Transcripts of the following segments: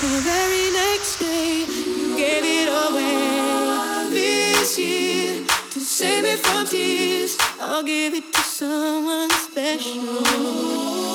The very next day, you gave it away. This year, to save me from tears, I'll give it to someone special.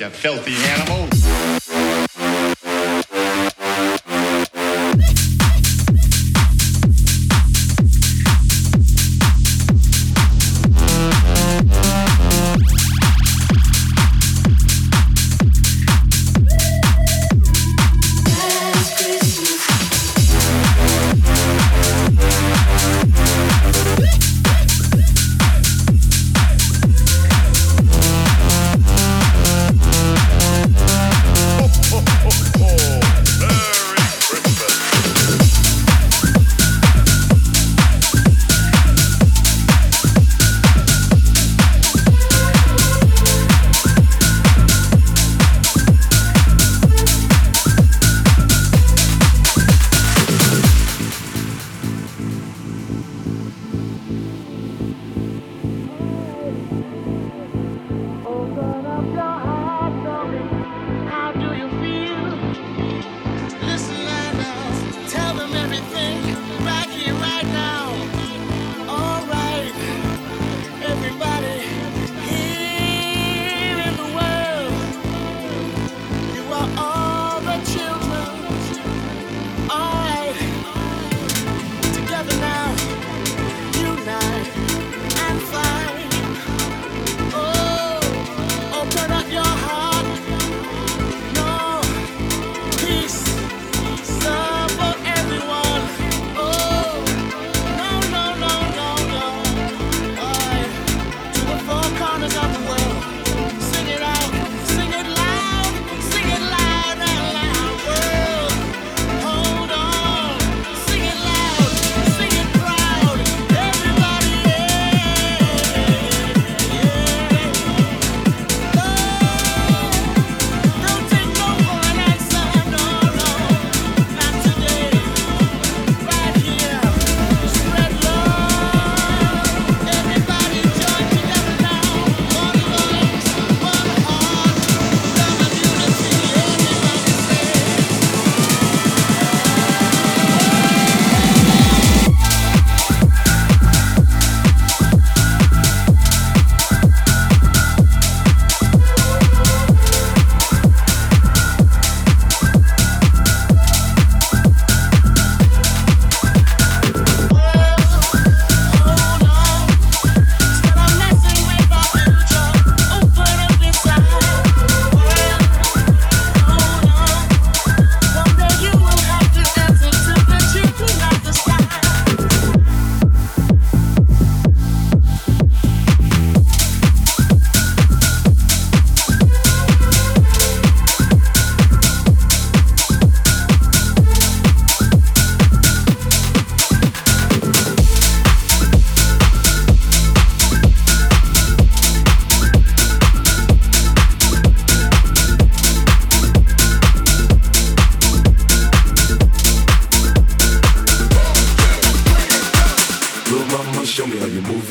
You filthy animal.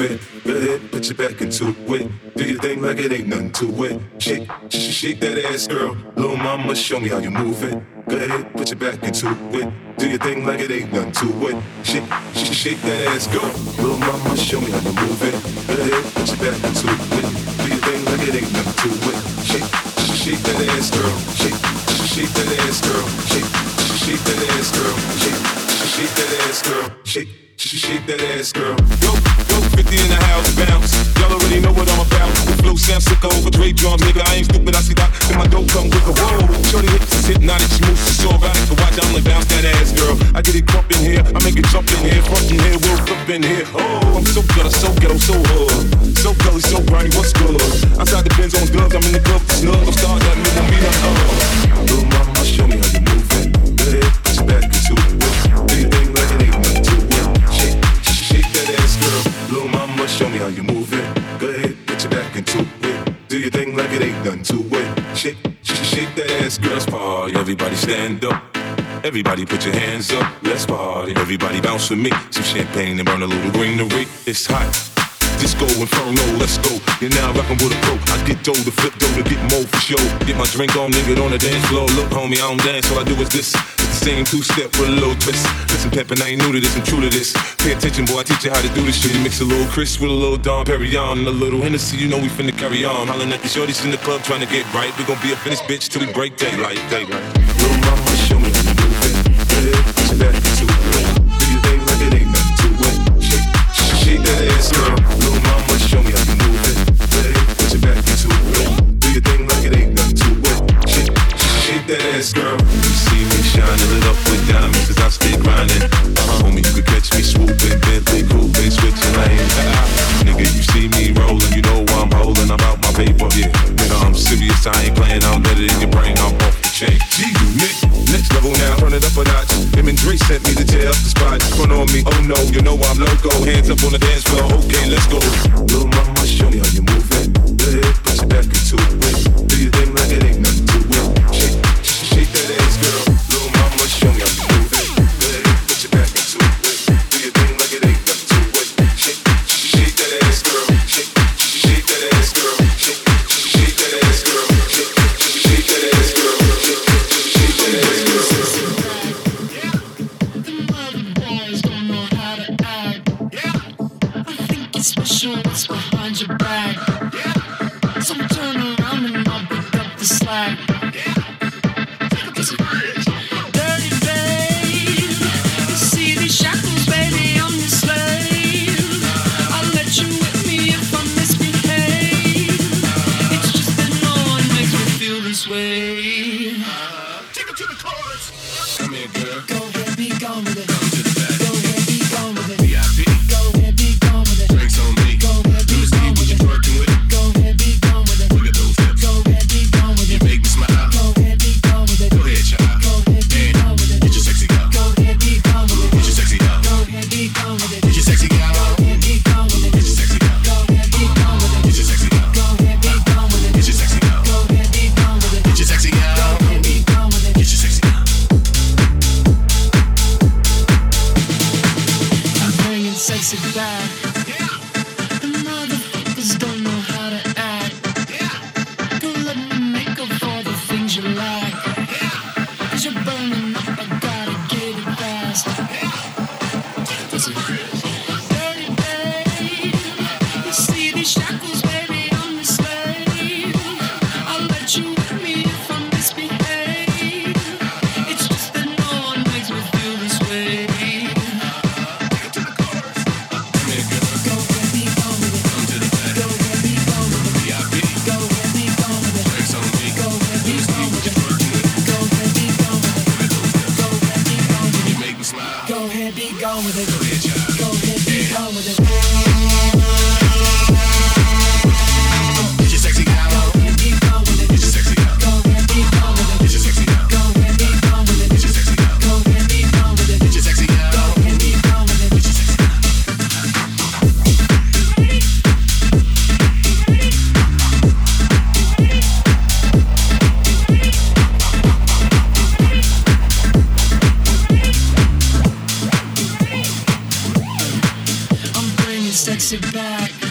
Me how it. Go ahead, put your back into it. Do your thing like it ain't nothing to it. Shake, sh- shake that ass, girl. Little mama, show me how you move it. Go ahead, put your back into it. Do your thing like it ain't nothing to it. Shake, sh- shake that ass, girl. Little mama, show me how you move it. Go ahead, put your back into it. Do your thing like it ain't nothing to it. Shake, sh- shake that ass, girl. Shake, sh- shake that ass, girl. Shake, sh- shake that ass, girl. Shake, sh- shake that ass, girl. Shake. Sh- Shake that ass, girl. Yo, yo, 50 in the house, bounce. Y'all already know what I'm about. The flow sounds sick over Dre drums, nigga. I ain't stupid, I see that. Then my dope come with a whoa. Shorty hips is hypnotic, she moves, so erotic. So watch, I'm like bounce that ass, girl. I get it crump in here, I make it jump in here, front in here, we'll flip in here. Oh, I'm so good, I'm so ghetto, so hood. So gully, so grimy, what's good? Outside the Benz on gloves, I'm in the club, snug. I'm starting that nigga, me not uh. stand up. Everybody put your hands up, let's party. Everybody bounce with me. Some champagne and burn a little greenery. It's hot. Disco inferno, let's go. You're now rockin' with a pro. I get dough to flip dough to get more for show. Get my drink on, nigga, on the dance floor. Look, homie, I don't dance, all I do is this. It's the same two step with a little twist. Listen, Peppin, I ain't new to this, I'm true to this. Pay attention, boy, I teach you how to do this shit. You mix a little Chris with a little Dom Perignon and a little Hennessy, you know we finna carry on. Hollin' at the shorties in the club, trying to get right. We gon' be a finished bitch till we break daylight, daylight. this girl. Music. sets you back.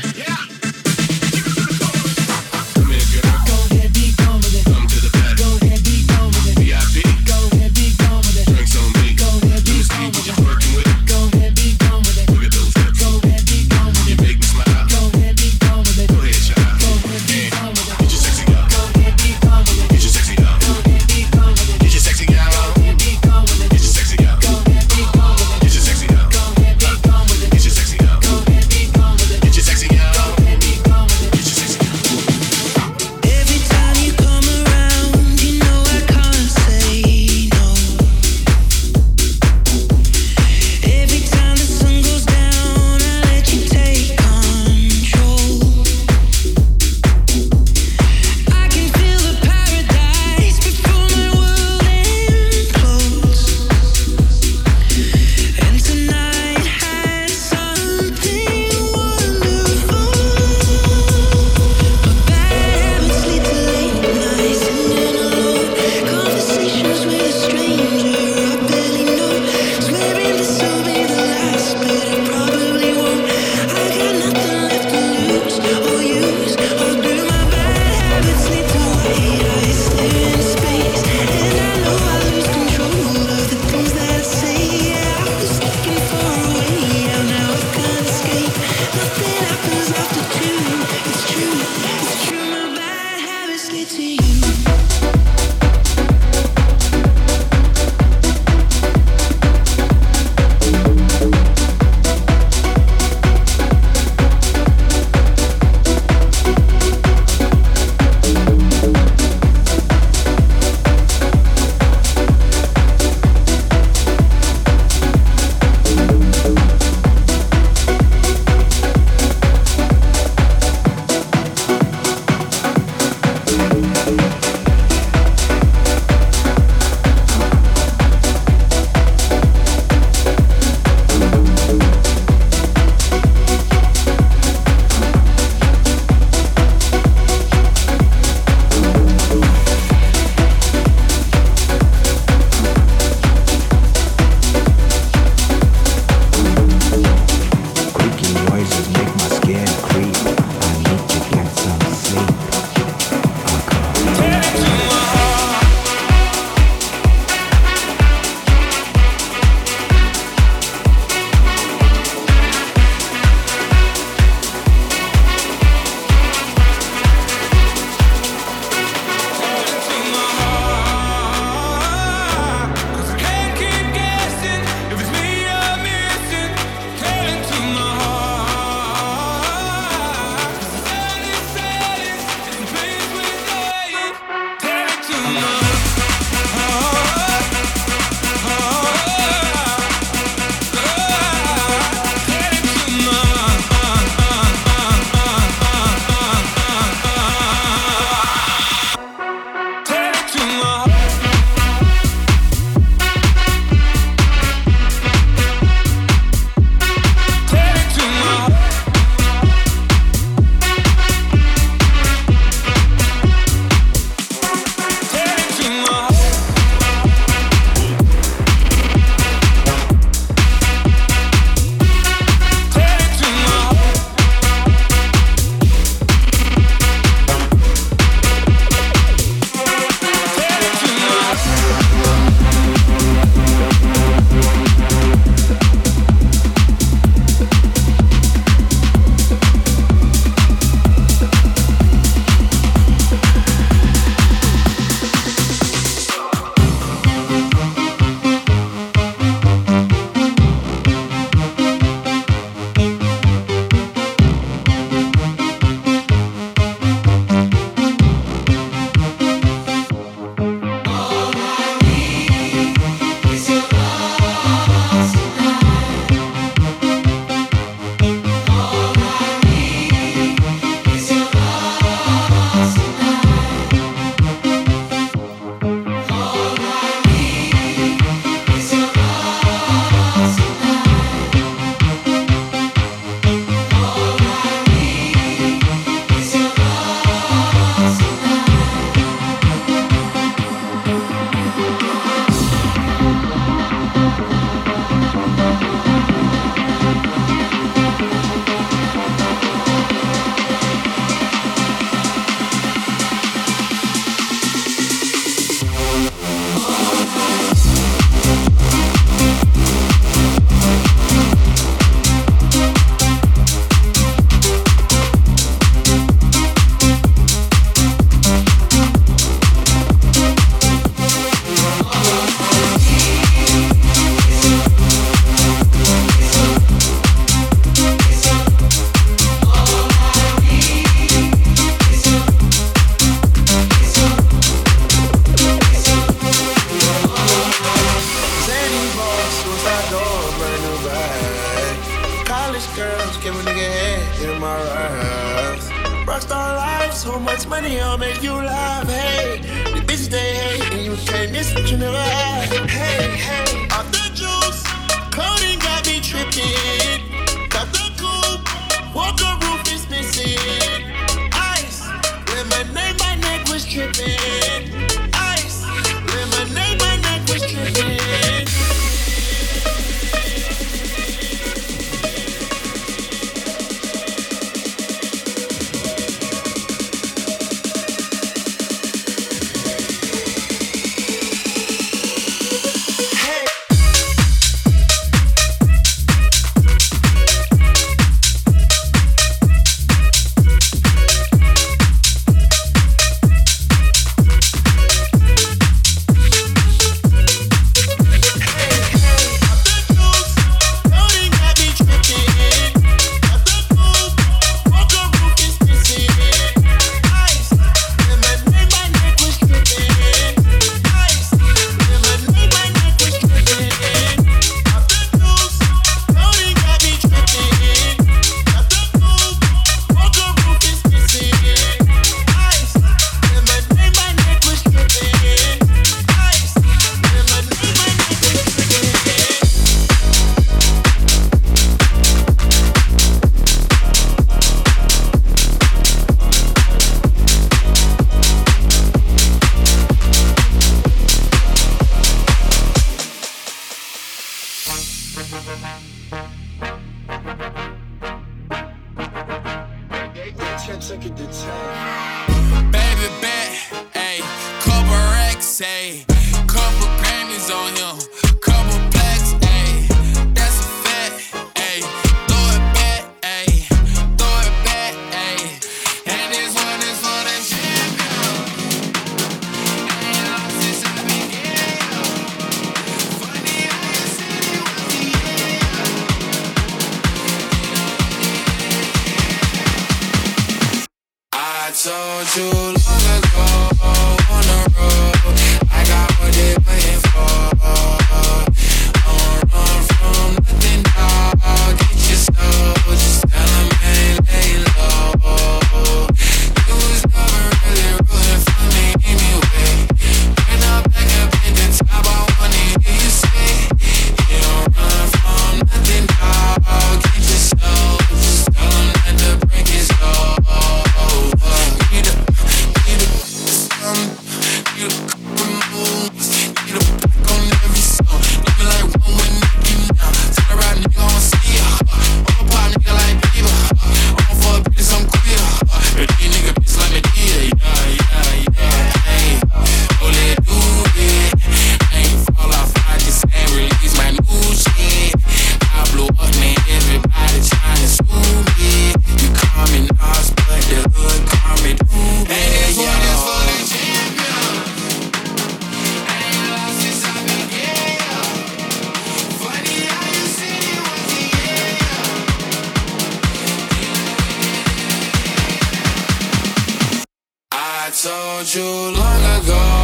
Told you long ago.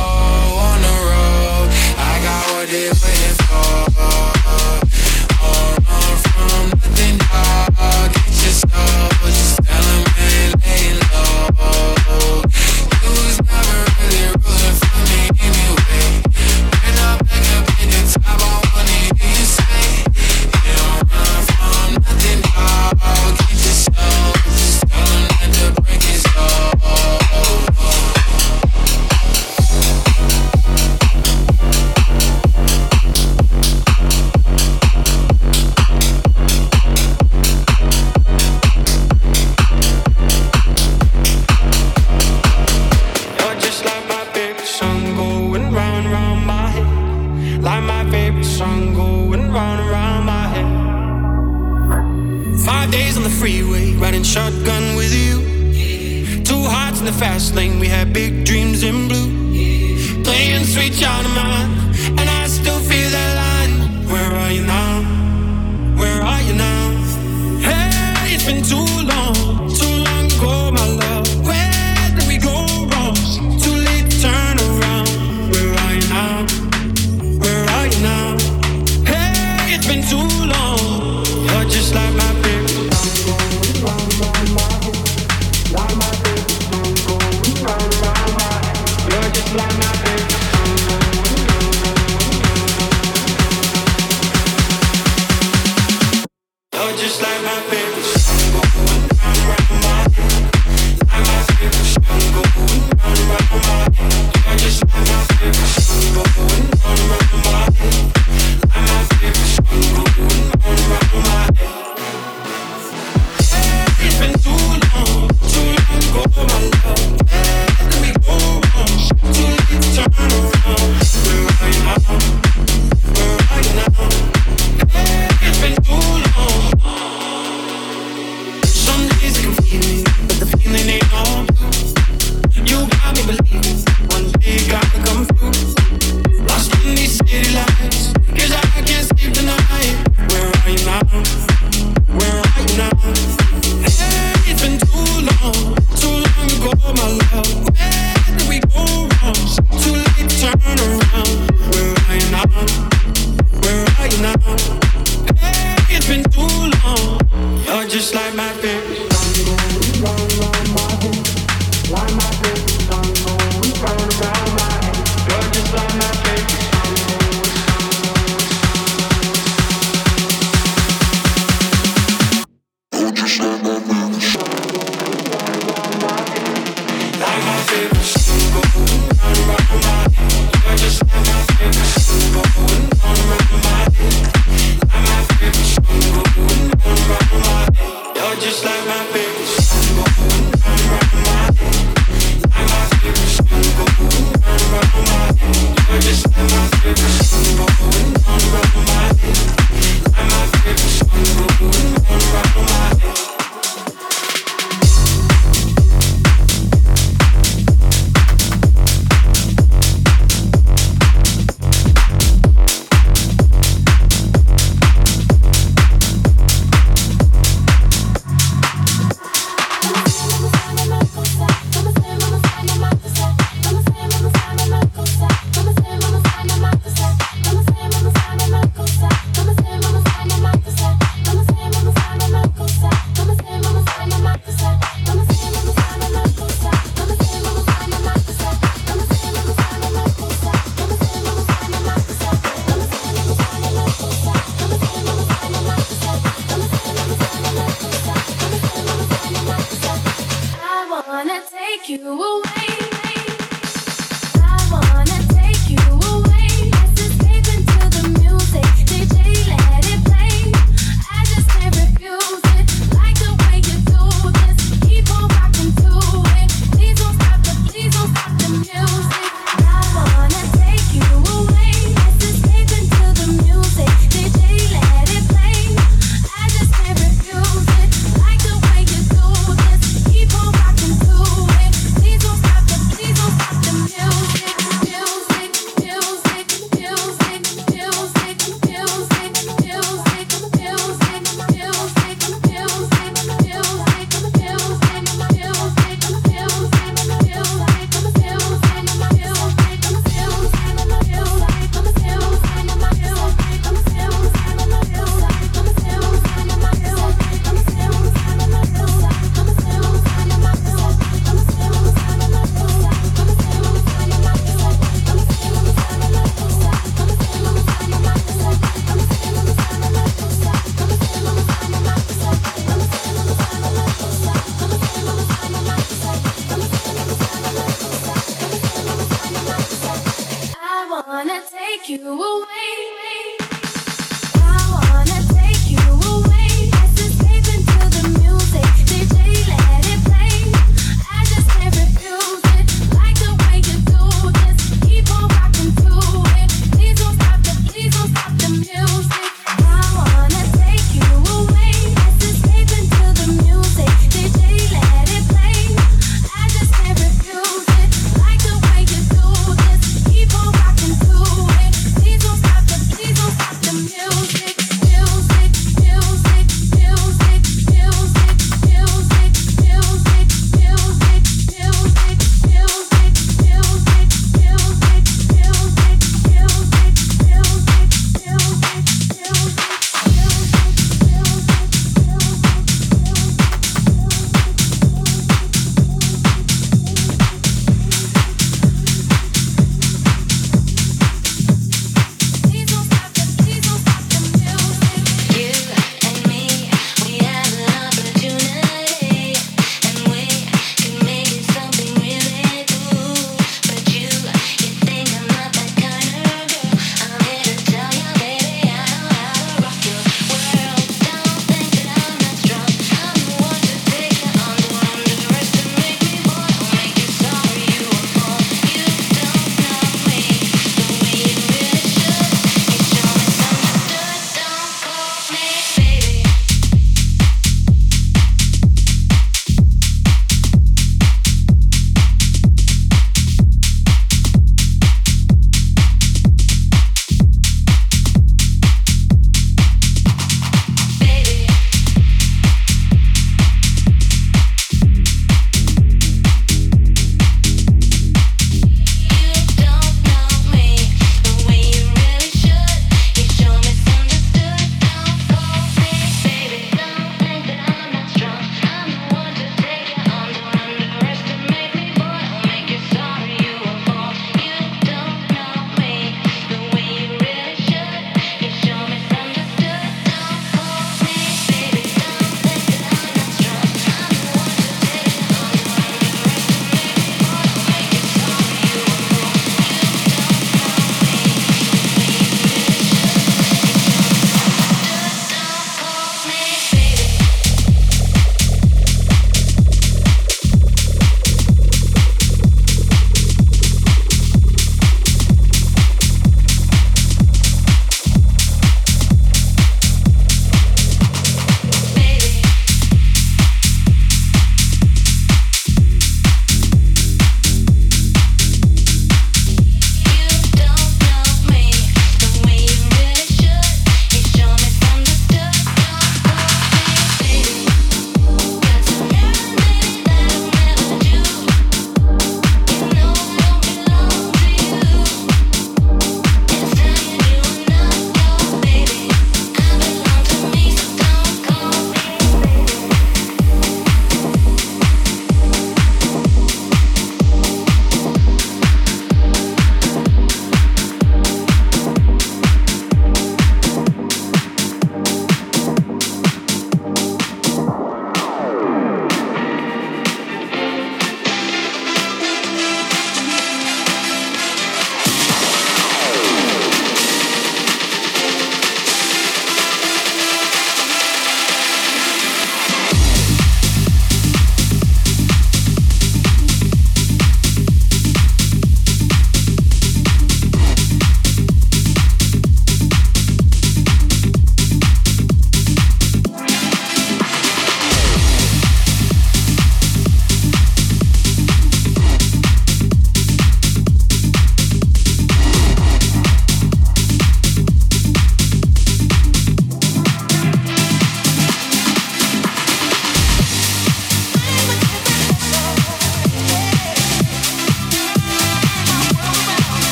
the fast lane. We had big dreams in blue, playing sweet child of mine, and I still feel.